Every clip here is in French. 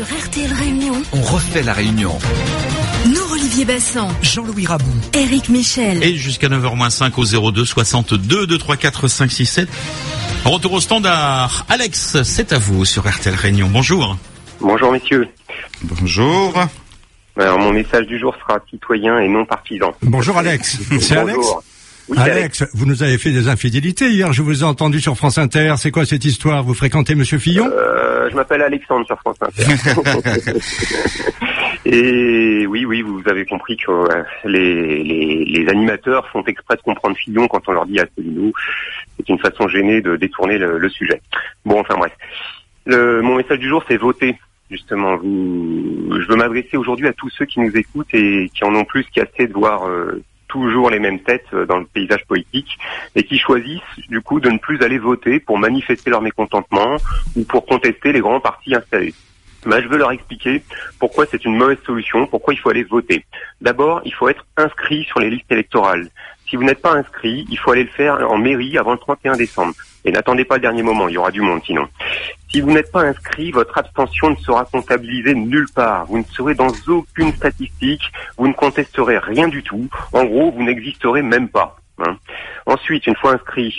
refait la réunion. Nous, Olivier Bassan, Jean-Louis Rabou. Eric Michel. Et jusqu'à 9h-5 au 02 62 2 3 4 5 6 7. Retour au standard. Alex, c'est à vous sur RTL Réunion. Bonjour. Bonjour messieurs. Bonjour. Alors mon message du jour sera citoyen et non partisan. Bonjour Alex. C'est Alex. Oui, Alex, vous nous avez fait des infidélités hier, je vous ai entendu sur France Inter. C'est quoi cette histoire? Vous fréquentez Monsieur Fillon? Euh, je m'appelle Alexandre sur France Inter. et oui, oui, vous avez compris que euh, les, les, les animateurs font exprès de comprendre Fillon quand on leur dit Asselineau. C'est une façon gênée de détourner le, le sujet. Bon, enfin bref. Le, mon message du jour, c'est voter. Justement, vous, je veux m'adresser aujourd'hui à tous ceux qui nous écoutent et qui en ont plus qu'assez de voir euh, toujours les mêmes têtes euh, dans le paysage politique et qui choisissent du coup de ne plus aller voter pour manifester leur mécontentement ou pour contester les grands partis installés. Ben, je veux leur expliquer pourquoi c'est une mauvaise solution, pourquoi il faut aller voter. D'abord, il faut être inscrit sur les listes électorales. Si vous n'êtes pas inscrit, il faut aller le faire en mairie avant le 31 décembre. Et n'attendez pas le dernier moment, il y aura du monde sinon. Si vous n'êtes pas inscrit, votre abstention ne sera comptabilisée nulle part. Vous ne serez dans aucune statistique, vous ne contesterez rien du tout. En gros, vous n'existerez même pas. hein. Ensuite, une fois inscrit,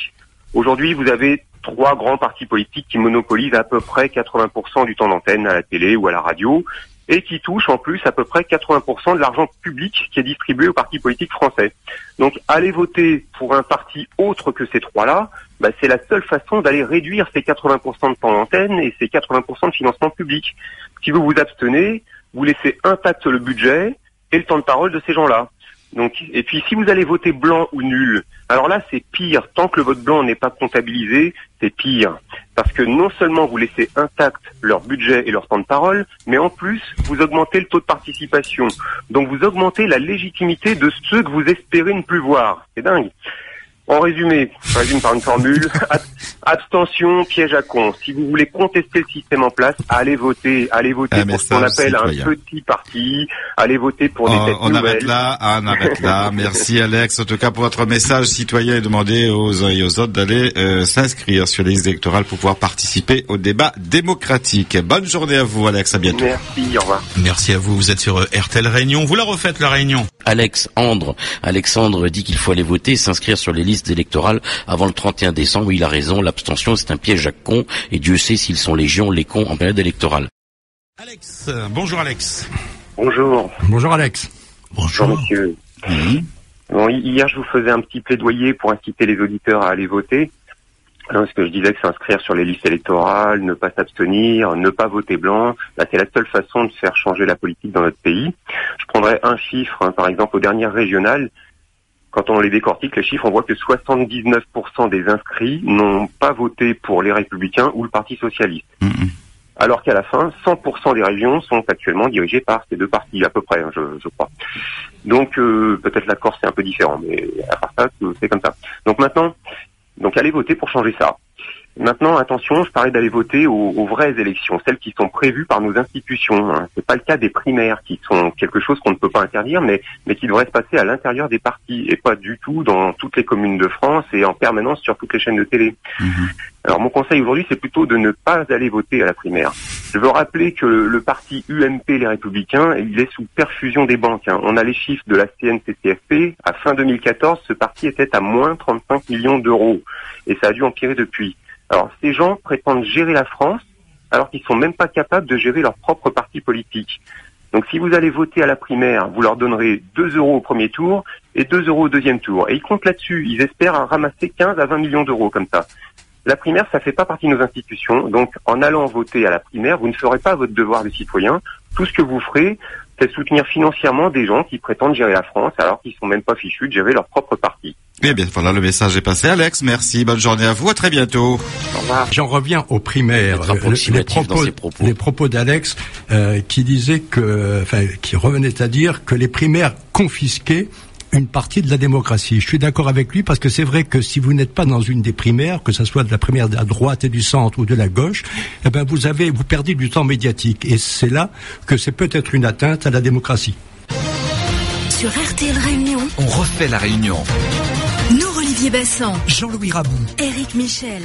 aujourd'hui, vous avez trois grands partis politiques qui monopolisent à peu près 80% du temps d'antenne à la télé ou à la radio et qui touchent en plus à peu près 80% de l'argent public qui est distribué aux partis politiques français. Donc aller voter pour un parti autre que ces trois-là, bah, c'est la seule façon d'aller réduire ces 80% de temps d'antenne et ces 80% de financement public. Si vous vous abstenez, vous laissez intact le budget et le temps de parole de ces gens-là. Donc, et puis si vous allez voter blanc ou nul, alors là c'est pire. Tant que le vote blanc n'est pas comptabilisé, c'est pire. Parce que non seulement vous laissez intact leur budget et leur temps de parole, mais en plus vous augmentez le taux de participation. Donc vous augmentez la légitimité de ceux que vous espérez ne plus voir. C'est dingue. En résumé, je résume par une formule, ab- abstention, piège à con. Si vous voulez contester le système en place, allez voter, allez voter Un pour ce qu'on appelle un citoyen. petit parti, allez voter pour des Oh, têtes on nouvelles. arrête là, ah, on arrête là. Merci Alex, en tout cas pour votre message citoyen et demander aux uns et aux autres d'aller euh, s'inscrire sur les listes électorales pour pouvoir participer au débat démocratique. Bonne journée à vous Alex, à bientôt. Merci, au revoir. Merci à vous, vous êtes sur euh, RTL Réunion. Vous la refaites la réunion? Alex Andre. Alexandre dit qu'il faut aller voter et s'inscrire sur les listes électorales avant le 31 décembre. Il a raison, l'abstention c'est un piège à cons et Dieu sait s'ils sont légion les cons en période électorale. Alex, bonjour Alex. Bonjour. Bonjour Alex. Bonjour, monsieur. Bon, hi- hier, je vous faisais un petit plaidoyer pour inciter les auditeurs à aller voter. Hein, Parce que je disais que s'inscrire sur les listes électorales, ne pas s'abstenir, ne pas voter blanc, bah, c'est la seule façon de faire changer la politique dans notre pays. Je prendrais un chiffre, hein, par exemple, aux dernières régionales. Quand on les décortique, les chiffres, on voit que 79% des inscrits n'ont pas voté pour les Républicains ou le Parti Socialiste. Alors qu'à la fin, 100% des régions sont actuellement dirigées par ces deux partis, à peu près, hein, je, je crois. Donc euh, peut-être la Corse c'est un peu différent, mais à part ça, c'est comme ça. Donc maintenant, donc allez voter pour changer ça. Maintenant, attention, je parlais d'aller voter aux, aux vraies élections, celles qui sont prévues par nos institutions. Hein. C'est pas le cas des primaires, qui sont quelque chose qu'on ne peut pas interdire, mais mais qui devrait se passer à l'intérieur des partis et pas du tout dans toutes les communes de France et en permanence sur toutes les chaînes de télé. Alors mon conseil aujourd'hui, c'est plutôt de ne pas aller voter à la primaire. Je veux rappeler que le, parti UMP, les Républicains, il est sous perfusion des banques. hein. On a les chiffres de la CNCCFP. À fin 2014, ce parti était à moins 35 millions d'euros. Et ça a dû empirer depuis. Alors ces gens prétendent gérer la France alors qu'ils sont même pas capables de gérer leur propre parti politique. Donc si vous allez voter à la primaire, vous leur donnerez 2 euros au premier tour et 2 euros au deuxième tour. Et ils comptent là-dessus. Ils espèrent ramasser 15 à 20 millions d'euros comme ça. La primaire, ça fait pas partie de nos institutions. Donc, en allant voter à la primaire, vous ne ferez pas votre devoir de citoyen. Tout ce que vous ferez, c'est soutenir financièrement des gens qui prétendent gérer la France alors qu'ils sont même pas fichus de gérer leur propre parti. Eh bien voilà, le message est passé Alex, merci, bonne journée à vous, à très bientôt. Au revoir. J'en reviens aux primaires. Propos. les propos d'Alex euh, qui disait que, enfin, qui revenait à dire que les primaires confisquaient une partie de la démocratie. Je suis d'accord avec lui parce que c'est vrai que si vous n'êtes pas dans une des primaires, que ce soit de la primaire de la droite et du centre ou de la gauche, eh ben vous avez vous perdez du temps médiatique et c'est là que c'est peut-être une atteinte à la démocratie. Sur RTL Réunion, On refait la réunion. nous, Olivier Bassan, Jean-Louis Rabou. Eric Michel.